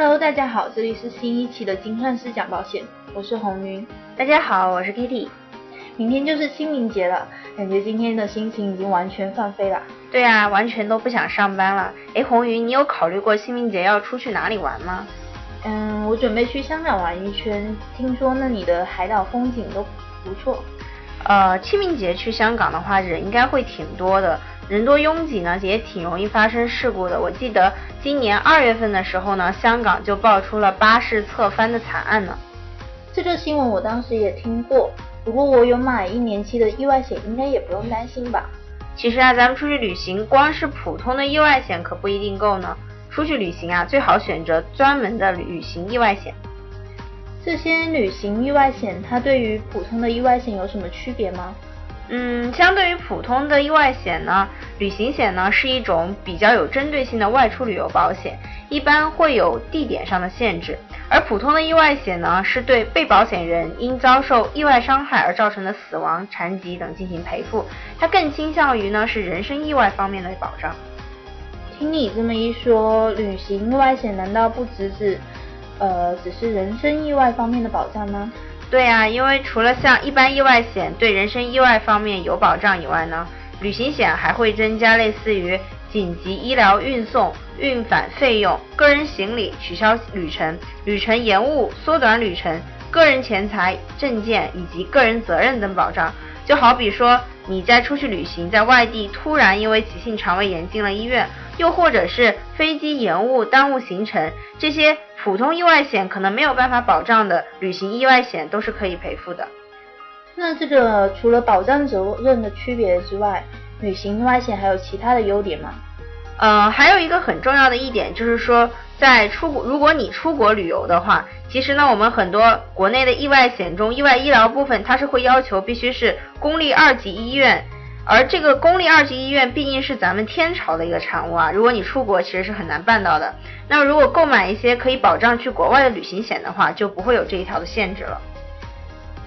Hello，大家好，这里是新一期的金算师讲保险，我是红云。大家好，我是 Kitty。明天就是清明节了，感觉今天的心情已经完全放飞了。对啊，完全都不想上班了。哎，红云，你有考虑过清明节要出去哪里玩吗？嗯，我准备去香港玩一圈，听说那里的海岛风景都不错。呃，清明节去香港的话，人应该会挺多的。人多拥挤呢，也挺容易发生事故的。我记得今年二月份的时候呢，香港就爆出了巴士侧翻的惨案呢。这个新闻我当时也听过，不过我有买一年期的意外险，应该也不用担心吧。其实啊，咱们出去旅行，光是普通的意外险可不一定够呢。出去旅行啊，最好选择专门的旅行意外险。这些旅行意外险，它对于普通的意外险有什么区别吗？嗯，相对于普通的意外险呢，旅行险呢是一种比较有针对性的外出旅游保险，一般会有地点上的限制。而普通的意外险呢，是对被保险人因遭受意外伤害而造成的死亡、残疾等进行赔付，它更倾向于呢是人身意外方面的保障。听你这么一说，旅行意外险难道不只是，呃，只是人身意外方面的保障吗？对啊，因为除了像一般意外险对人身意外方面有保障以外呢，旅行险还会增加类似于紧急医疗运送、运返费用、个人行李取消旅程、旅程延误、缩短旅程、个人钱财、证件以及个人责任等保障。就好比说你在出去旅行，在外地突然因为急性肠胃炎进了医院，又或者是飞机延误耽误行程，这些。普通意外险可能没有办法保障的旅行意外险都是可以赔付的。那这个除了保障责任的区别之外，旅行意外险还有其他的优点吗？呃，还有一个很重要的一点就是说，在出国，如果你出国旅游的话，其实呢，我们很多国内的意外险中，意外医疗部分它是会要求必须是公立二级医院。而这个公立二级医院毕竟是咱们天朝的一个产物啊，如果你出国其实是很难办到的。那如果购买一些可以保障去国外的旅行险的话，就不会有这一条的限制了。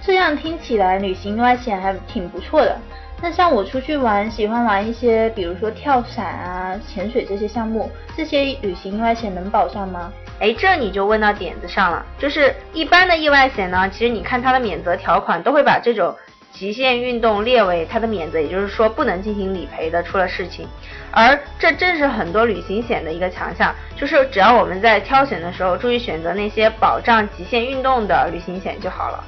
这样听起来旅行意外险还挺不错的。那像我出去玩，喜欢玩一些，比如说跳伞啊、潜水这些项目，这些旅行意外险能保障吗？哎，这你就问到点子上了。就是一般的意外险呢，其实你看它的免责条款都会把这种。极限运动列为它的免责，也就是说不能进行理赔的，出了事情。而这正是很多旅行险的一个强项，就是只要我们在挑选的时候注意选择那些保障极限运动的旅行险就好了。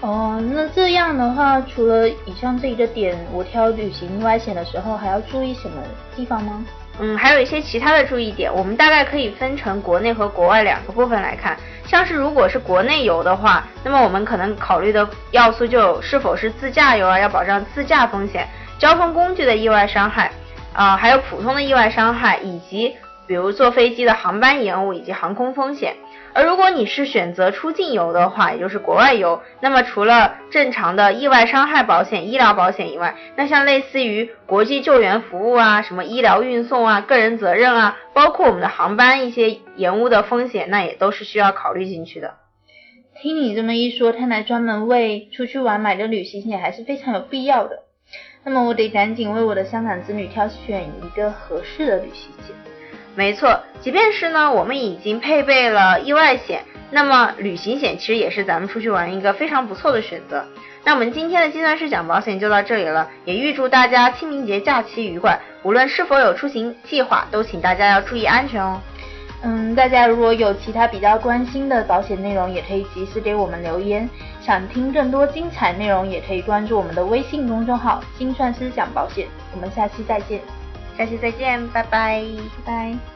哦，那这样的话，除了以上这一个点，我挑旅行意外险的时候还要注意什么地方吗？嗯，还有一些其他的注意点，我们大概可以分成国内和国外两个部分来看。像是如果是国内游的话，那么我们可能考虑的要素就是否是自驾游啊，要保障自驾风险、交通工具的意外伤害啊，还有普通的意外伤害，以及比如坐飞机的航班延误以及航空风险。而如果你是选择出境游的话，也就是国外游，那么除了正常的意外伤害保险、医疗保险以外，那像类似于国际救援服务啊、什么医疗运送啊、个人责任啊，包括我们的航班一些延误的风险，那也都是需要考虑进去的。听你这么一说，看来专门为出去玩买的旅行险还是非常有必要的。那么我得赶紧为我的香港子女挑选一个合适的旅行险。没错，即便是呢，我们已经配备了意外险，那么旅行险其实也是咱们出去玩一个非常不错的选择。那我们今天的计算师讲保险就到这里了，也预祝大家清明节假期愉快。无论是否有出行计划，都请大家要注意安全哦。嗯，大家如果有其他比较关心的保险内容，也可以及时给我们留言。想听更多精彩内容，也可以关注我们的微信公众号“精算师讲保险”。我们下期再见。下期再见，拜拜，拜拜。